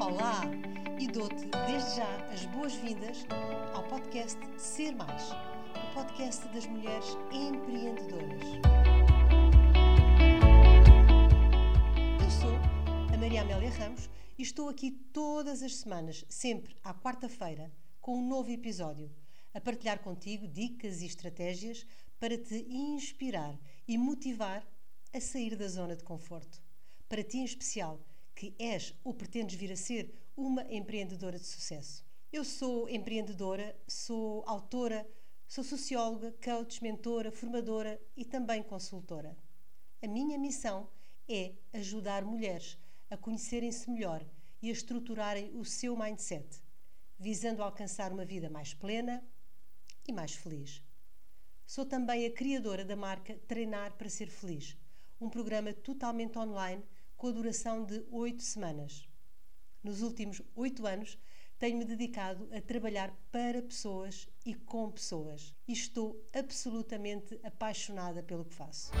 Olá e dou-te desde já as boas-vindas ao podcast Ser Mais, o podcast das mulheres empreendedoras. Eu sou a Maria Amélia Ramos e estou aqui todas as semanas, sempre à quarta-feira, com um novo episódio, a partilhar contigo dicas e estratégias para te inspirar e motivar a sair da zona de conforto. Para ti em especial, que és ou pretendes vir a ser uma empreendedora de sucesso. Eu sou empreendedora, sou autora, sou socióloga, coach, mentora, formadora e também consultora. A minha missão é ajudar mulheres a conhecerem-se melhor e a estruturarem o seu mindset, visando alcançar uma vida mais plena e mais feliz. Sou também a criadora da marca Treinar para Ser Feliz, um programa totalmente online com a duração de oito semanas. Nos últimos oito anos, tenho-me dedicado a trabalhar para pessoas e com pessoas e estou absolutamente apaixonada pelo que faço.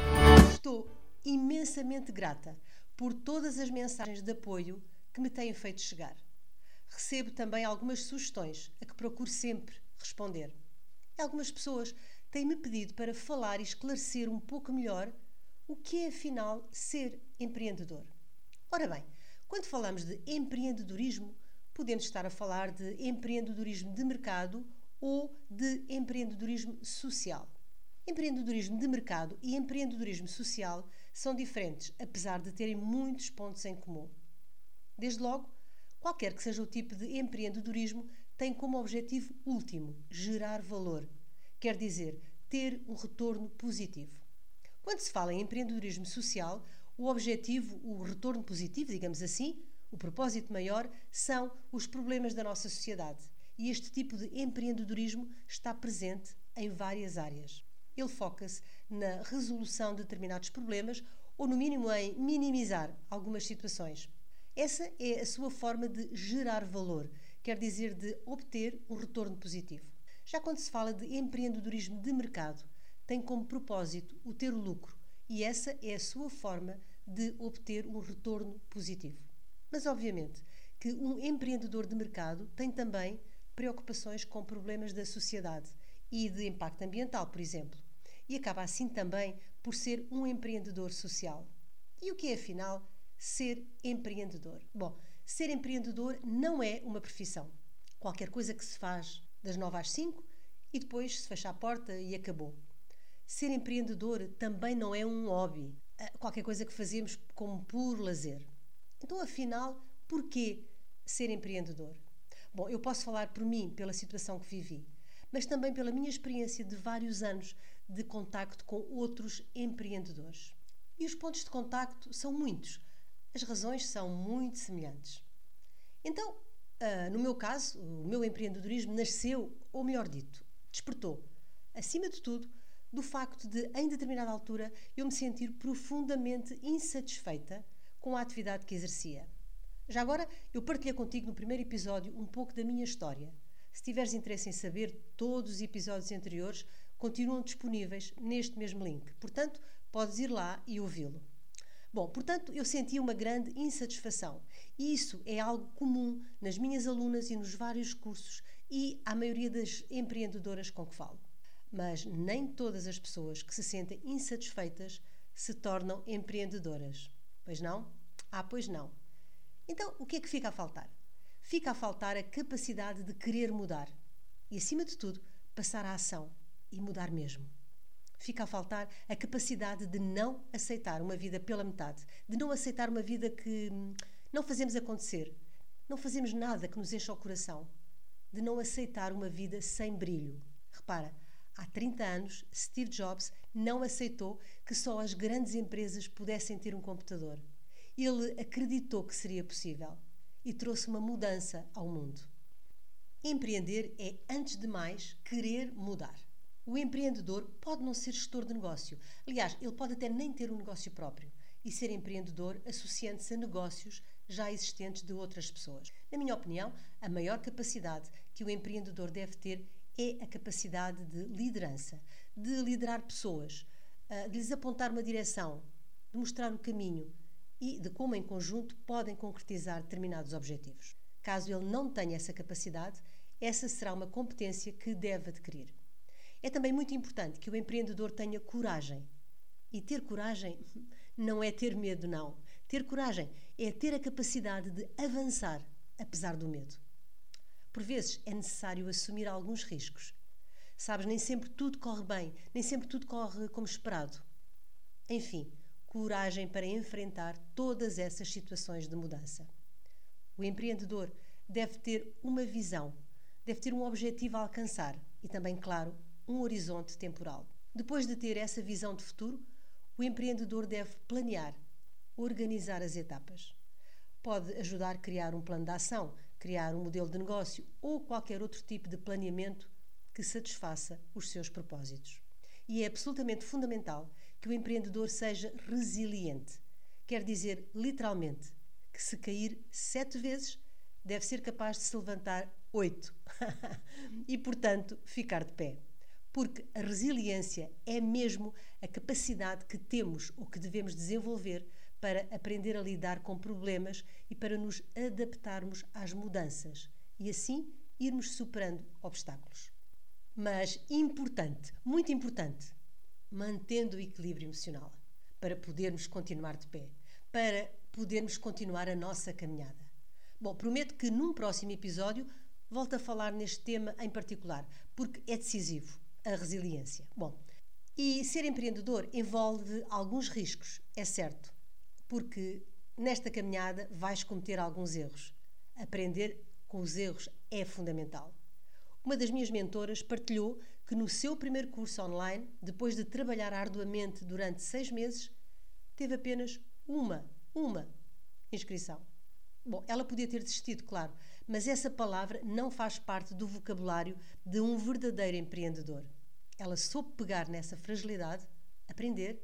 Estou imensamente grata por todas as mensagens de apoio que me têm feito chegar. Recebo também algumas sugestões a que procuro sempre responder. Algumas pessoas têm-me pedido para falar e esclarecer um pouco melhor o que é afinal ser empreendedor. Ora bem, quando falamos de empreendedorismo, podemos estar a falar de empreendedorismo de mercado ou de empreendedorismo social. Empreendedorismo de mercado e empreendedorismo social são diferentes, apesar de terem muitos pontos em comum. Desde logo, qualquer que seja o tipo de empreendedorismo, tem como objetivo último gerar valor, quer dizer, ter um retorno positivo. Quando se fala em empreendedorismo social, o objetivo, o retorno positivo, digamos assim, o propósito maior, são os problemas da nossa sociedade. E este tipo de empreendedorismo está presente em várias áreas. Ele foca-se na resolução de determinados problemas ou, no mínimo, em minimizar algumas situações. Essa é a sua forma de gerar valor, quer dizer, de obter um retorno positivo. Já quando se fala de empreendedorismo de mercado, tem como propósito o ter lucro e essa é a sua forma de obter um retorno positivo. Mas, obviamente, que um empreendedor de mercado tem também preocupações com problemas da sociedade e de impacto ambiental, por exemplo, e acaba assim também por ser um empreendedor social. E o que é, afinal, ser empreendedor? Bom, ser empreendedor não é uma profissão. Qualquer coisa que se faz das 9 às 5 e depois se fecha a porta e acabou. Ser empreendedor também não é um hobby, é qualquer coisa que fazemos como puro lazer. Então, afinal, porquê ser empreendedor? Bom, eu posso falar por mim, pela situação que vivi, mas também pela minha experiência de vários anos de contacto com outros empreendedores. E os pontos de contacto são muitos. As razões são muito semelhantes. Então, uh, no meu caso, o meu empreendedorismo nasceu, ou melhor dito, despertou, acima de tudo, do facto de, em determinada altura, eu me sentir profundamente insatisfeita com a atividade que exercia. Já agora, eu partilhei contigo no primeiro episódio um pouco da minha história. Se tiveres interesse em saber, todos os episódios anteriores continuam disponíveis neste mesmo link. Portanto, podes ir lá e ouvi-lo. Bom, portanto, eu senti uma grande insatisfação. E isso é algo comum nas minhas alunas e nos vários cursos e à maioria das empreendedoras com que falo. Mas nem todas as pessoas que se sentem insatisfeitas se tornam empreendedoras. Pois não? Ah, pois não. Então, o que é que fica a faltar? Fica a faltar a capacidade de querer mudar e, acima de tudo, passar à ação e mudar mesmo. Fica a faltar a capacidade de não aceitar uma vida pela metade, de não aceitar uma vida que hum, não fazemos acontecer, não fazemos nada que nos encha o coração, de não aceitar uma vida sem brilho. Repara, Há 30 anos, Steve Jobs não aceitou que só as grandes empresas pudessem ter um computador. Ele acreditou que seria possível e trouxe uma mudança ao mundo. Empreender é, antes de mais, querer mudar. O empreendedor pode não ser gestor de negócio. Aliás, ele pode até nem ter um negócio próprio e ser empreendedor associando-se a negócios já existentes de outras pessoas. Na minha opinião, a maior capacidade que o empreendedor deve ter é a capacidade de liderança, de liderar pessoas, ah, de lhes apontar uma direção, de mostrar o caminho e de como, em conjunto, podem concretizar determinados objetivos. Caso ele não tenha essa capacidade, essa será uma competência que deve adquirir. É também muito importante que o empreendedor tenha coragem. E ter coragem não é ter medo, não. Ter coragem é ter a capacidade de avançar, apesar do medo. Por vezes é necessário assumir alguns riscos. Sabes, nem sempre tudo corre bem, nem sempre tudo corre como esperado. Enfim, coragem para enfrentar todas essas situações de mudança. O empreendedor deve ter uma visão, deve ter um objetivo a alcançar e também, claro, um horizonte temporal. Depois de ter essa visão de futuro, o empreendedor deve planear, organizar as etapas. Pode ajudar a criar um plano de ação, criar um modelo de negócio ou qualquer outro tipo de planeamento que satisfaça os seus propósitos. E é absolutamente fundamental que o empreendedor seja resiliente. Quer dizer, literalmente, que se cair sete vezes, deve ser capaz de se levantar oito. e, portanto, ficar de pé. Porque a resiliência é mesmo a capacidade que temos ou que devemos desenvolver para aprender a lidar com problemas e para nos adaptarmos às mudanças e assim irmos superando obstáculos. Mas importante, muito importante, mantendo o equilíbrio emocional para podermos continuar de pé, para podermos continuar a nossa caminhada. Bom, prometo que num próximo episódio volto a falar neste tema em particular, porque é decisivo a resiliência. Bom, e ser empreendedor envolve alguns riscos, é certo, porque nesta caminhada vais cometer alguns erros. Aprender com os erros é fundamental. Uma das minhas mentoras partilhou que no seu primeiro curso online, depois de trabalhar arduamente durante seis meses, teve apenas uma, uma inscrição. Bom, ela podia ter desistido, claro, mas essa palavra não faz parte do vocabulário de um verdadeiro empreendedor. Ela soube pegar nessa fragilidade, aprender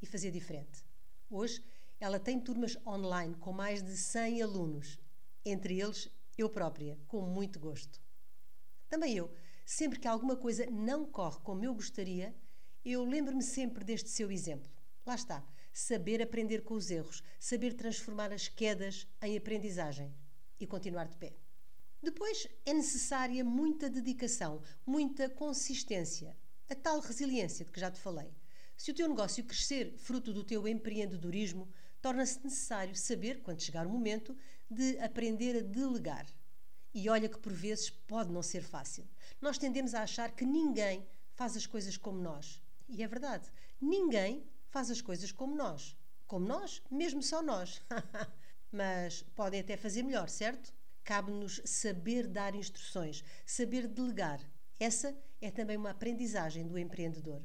e fazer diferente. Hoje, ela tem turmas online com mais de 100 alunos, entre eles eu própria, com muito gosto. Também eu, sempre que alguma coisa não corre como eu gostaria, eu lembro-me sempre deste seu exemplo. Lá está, saber aprender com os erros, saber transformar as quedas em aprendizagem e continuar de pé. Depois é necessária muita dedicação, muita consistência, a tal resiliência de que já te falei. Se o teu negócio crescer fruto do teu empreendedorismo, torna-se necessário saber, quando chegar o momento, de aprender a delegar. E olha que por vezes pode não ser fácil. Nós tendemos a achar que ninguém faz as coisas como nós. E é verdade, ninguém faz as coisas como nós. Como nós, mesmo só nós. Mas podem até fazer melhor, certo? Cabe-nos saber dar instruções, saber delegar. Essa é também uma aprendizagem do empreendedor.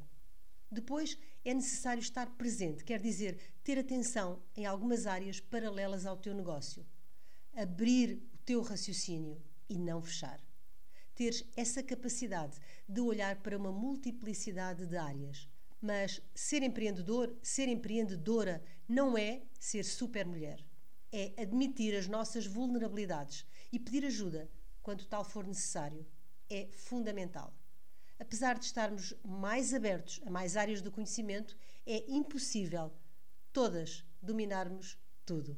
Depois, é necessário estar presente, quer dizer, ter atenção em algumas áreas paralelas ao teu negócio. Abrir o teu raciocínio e não fechar. Teres essa capacidade de olhar para uma multiplicidade de áreas. Mas ser empreendedor, ser empreendedora, não é ser super mulher. É admitir as nossas vulnerabilidades e pedir ajuda quando tal for necessário. É fundamental apesar de estarmos mais abertos a mais áreas do conhecimento, é impossível todas dominarmos tudo.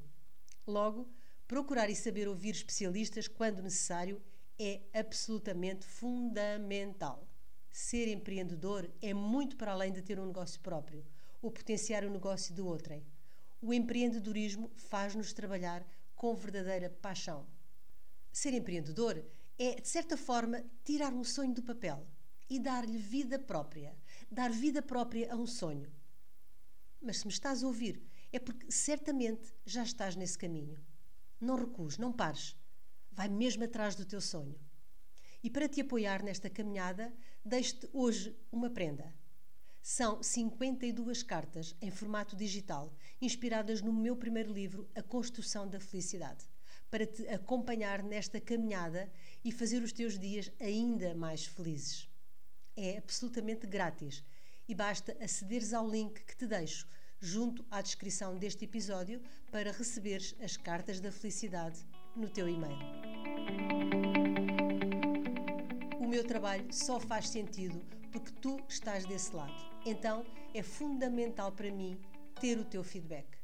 Logo, procurar e saber ouvir especialistas quando necessário é absolutamente fundamental. Ser empreendedor é muito para além de ter um negócio próprio ou potenciar o negócio do outrem. O empreendedorismo faz-nos trabalhar com verdadeira paixão. Ser empreendedor é, de certa forma, tirar um sonho do papel e dar-lhe vida própria. Dar vida própria a um sonho. Mas se me estás a ouvir, é porque certamente já estás nesse caminho. Não recues, não pares. Vai mesmo atrás do teu sonho. E para te apoiar nesta caminhada, deixo-te hoje uma prenda. São 52 cartas em formato digital, inspiradas no meu primeiro livro, A Construção da Felicidade, para te acompanhar nesta caminhada e fazer os teus dias ainda mais felizes é absolutamente grátis e basta acederes ao link que te deixo junto à descrição deste episódio para receberes as cartas da felicidade no teu e-mail. O meu trabalho só faz sentido porque tu estás desse lado. Então é fundamental para mim ter o teu feedback.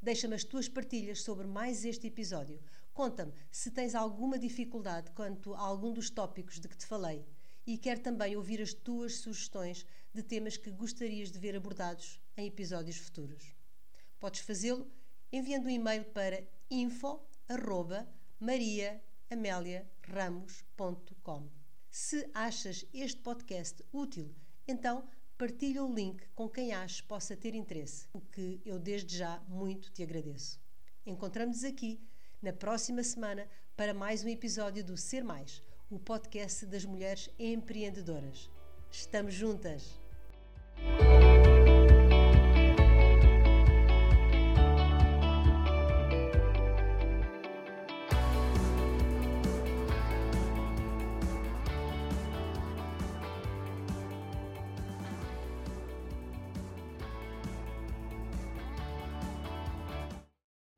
Deixa-me as tuas partilhas sobre mais este episódio. Conta-me se tens alguma dificuldade quanto a algum dos tópicos de que te falei e quero também ouvir as tuas sugestões de temas que gostarias de ver abordados em episódios futuros. Podes fazê-lo enviando um e-mail para info@mariaameliaramos.com. Se achas este podcast útil, então partilha o link com quem achas possa ter interesse, o que eu desde já muito te agradeço. Encontramos-nos aqui na próxima semana para mais um episódio do Ser Mais, o podcast das mulheres empreendedoras. Estamos juntas!